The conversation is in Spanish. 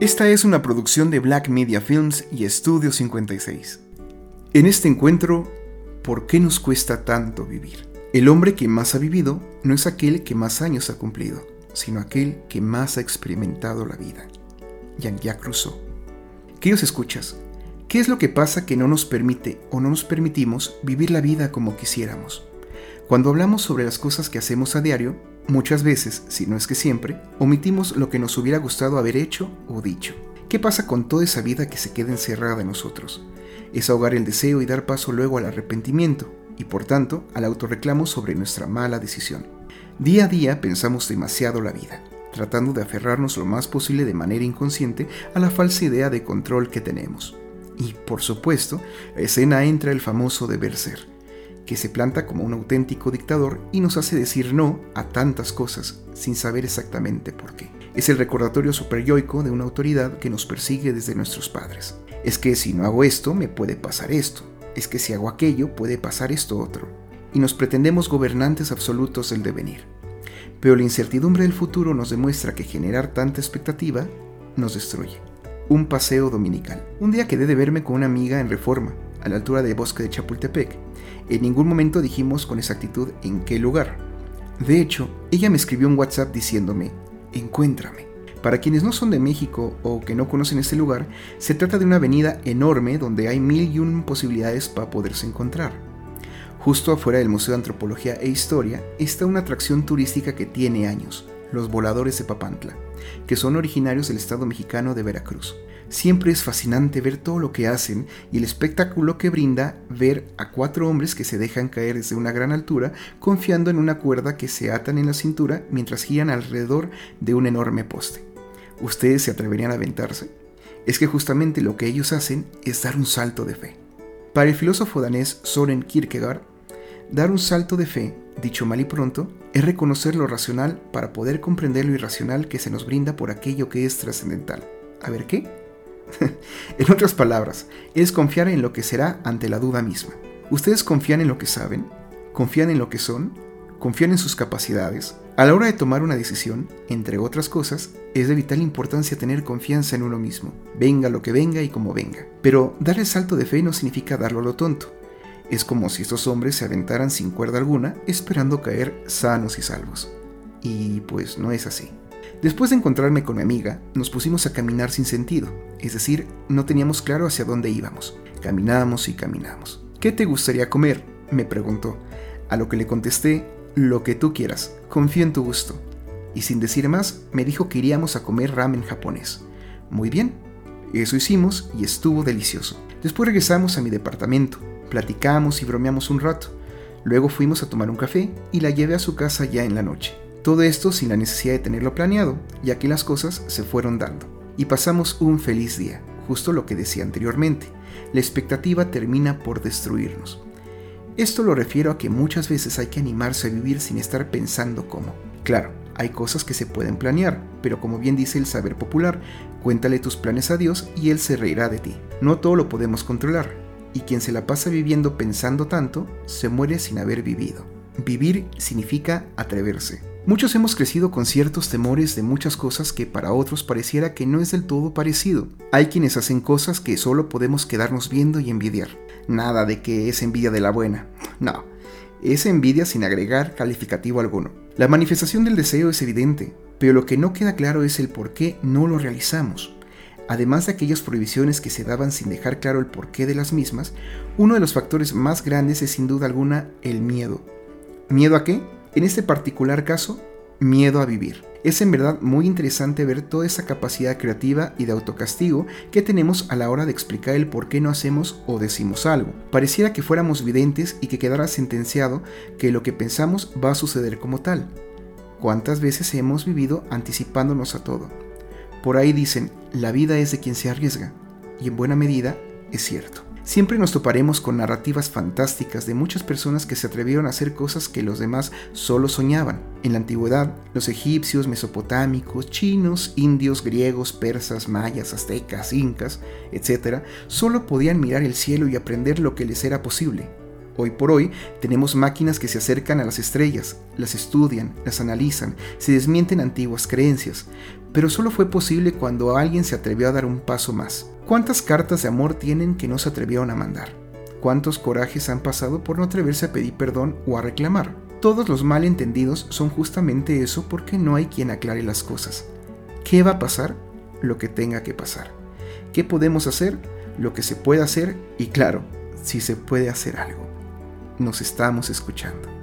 Esta es una producción de Black Media Films y Estudio 56. En este encuentro, ¿por qué nos cuesta tanto vivir? El hombre que más ha vivido no es aquel que más años ha cumplido, sino aquel que más ha experimentado la vida. Jean-Jacques Rousseau. Queridos escuchas, ¿qué es lo que pasa que no nos permite o no nos permitimos vivir la vida como quisiéramos? Cuando hablamos sobre las cosas que hacemos a diario, Muchas veces, si no es que siempre, omitimos lo que nos hubiera gustado haber hecho o dicho. ¿Qué pasa con toda esa vida que se queda encerrada en nosotros? Es ahogar el deseo y dar paso luego al arrepentimiento, y por tanto al autorreclamo sobre nuestra mala decisión. Día a día pensamos demasiado la vida, tratando de aferrarnos lo más posible de manera inconsciente a la falsa idea de control que tenemos. Y, por supuesto, a escena entra el famoso deber ser que se planta como un auténtico dictador y nos hace decir no a tantas cosas sin saber exactamente por qué. Es el recordatorio superyoico de una autoridad que nos persigue desde nuestros padres. Es que si no hago esto, me puede pasar esto. Es que si hago aquello, puede pasar esto otro. Y nos pretendemos gobernantes absolutos del devenir. Pero la incertidumbre del futuro nos demuestra que generar tanta expectativa nos destruye. Un paseo dominical. Un día quedé de verme con una amiga en Reforma, a la altura del bosque de Chapultepec. En ningún momento dijimos con exactitud en qué lugar. De hecho, ella me escribió un WhatsApp diciéndome, encuéntrame. Para quienes no son de México o que no conocen este lugar, se trata de una avenida enorme donde hay mil y un posibilidades para poderse encontrar. Justo afuera del Museo de Antropología e Historia está una atracción turística que tiene años, los voladores de Papantla, que son originarios del estado mexicano de Veracruz. Siempre es fascinante ver todo lo que hacen y el espectáculo que brinda ver a cuatro hombres que se dejan caer desde una gran altura confiando en una cuerda que se atan en la cintura mientras giran alrededor de un enorme poste. ¿Ustedes se atreverían a aventarse? Es que justamente lo que ellos hacen es dar un salto de fe. Para el filósofo danés Soren Kierkegaard, dar un salto de fe, dicho mal y pronto, es reconocer lo racional para poder comprender lo irracional que se nos brinda por aquello que es trascendental. A ver qué? en otras palabras, es confiar en lo que será ante la duda misma. ¿Ustedes confían en lo que saben? ¿Confían en lo que son? ¿Confían en sus capacidades? A la hora de tomar una decisión, entre otras cosas, es de vital importancia tener confianza en uno mismo, venga lo que venga y como venga. Pero dar el salto de fe no significa darlo a lo tonto. Es como si estos hombres se aventaran sin cuerda alguna, esperando caer sanos y salvos. Y pues no es así. Después de encontrarme con mi amiga, nos pusimos a caminar sin sentido, es decir, no teníamos claro hacia dónde íbamos. Caminamos y caminamos. ¿Qué te gustaría comer? me preguntó, a lo que le contesté, lo que tú quieras, confío en tu gusto. Y sin decir más, me dijo que iríamos a comer ramen japonés. Muy bien, eso hicimos y estuvo delicioso. Después regresamos a mi departamento, platicamos y bromeamos un rato. Luego fuimos a tomar un café y la llevé a su casa ya en la noche. Todo esto sin la necesidad de tenerlo planeado, ya que las cosas se fueron dando. Y pasamos un feliz día, justo lo que decía anteriormente. La expectativa termina por destruirnos. Esto lo refiero a que muchas veces hay que animarse a vivir sin estar pensando cómo. Claro, hay cosas que se pueden planear, pero como bien dice el saber popular, cuéntale tus planes a Dios y Él se reirá de ti. No todo lo podemos controlar, y quien se la pasa viviendo pensando tanto, se muere sin haber vivido. Vivir significa atreverse. Muchos hemos crecido con ciertos temores de muchas cosas que para otros pareciera que no es del todo parecido. Hay quienes hacen cosas que solo podemos quedarnos viendo y envidiar. Nada de que es envidia de la buena. No, es envidia sin agregar calificativo alguno. La manifestación del deseo es evidente, pero lo que no queda claro es el por qué no lo realizamos. Además de aquellas prohibiciones que se daban sin dejar claro el porqué de las mismas, uno de los factores más grandes es sin duda alguna el miedo. ¿Miedo a qué? En este particular caso, miedo a vivir. Es en verdad muy interesante ver toda esa capacidad creativa y de autocastigo que tenemos a la hora de explicar el por qué no hacemos o decimos algo. Pareciera que fuéramos videntes y que quedara sentenciado que lo que pensamos va a suceder como tal. ¿Cuántas veces hemos vivido anticipándonos a todo? Por ahí dicen, la vida es de quien se arriesga, y en buena medida es cierto. Siempre nos toparemos con narrativas fantásticas de muchas personas que se atrevieron a hacer cosas que los demás solo soñaban. En la antigüedad, los egipcios, mesopotámicos, chinos, indios, griegos, persas, mayas, aztecas, incas, etc., solo podían mirar el cielo y aprender lo que les era posible. Hoy por hoy tenemos máquinas que se acercan a las estrellas, las estudian, las analizan, se desmienten antiguas creencias, pero solo fue posible cuando alguien se atrevió a dar un paso más. ¿Cuántas cartas de amor tienen que no se atrevieron a mandar? ¿Cuántos corajes han pasado por no atreverse a pedir perdón o a reclamar? Todos los malentendidos son justamente eso porque no hay quien aclare las cosas. ¿Qué va a pasar? Lo que tenga que pasar. ¿Qué podemos hacer? Lo que se puede hacer y claro, si se puede hacer algo nos estamos escuchando.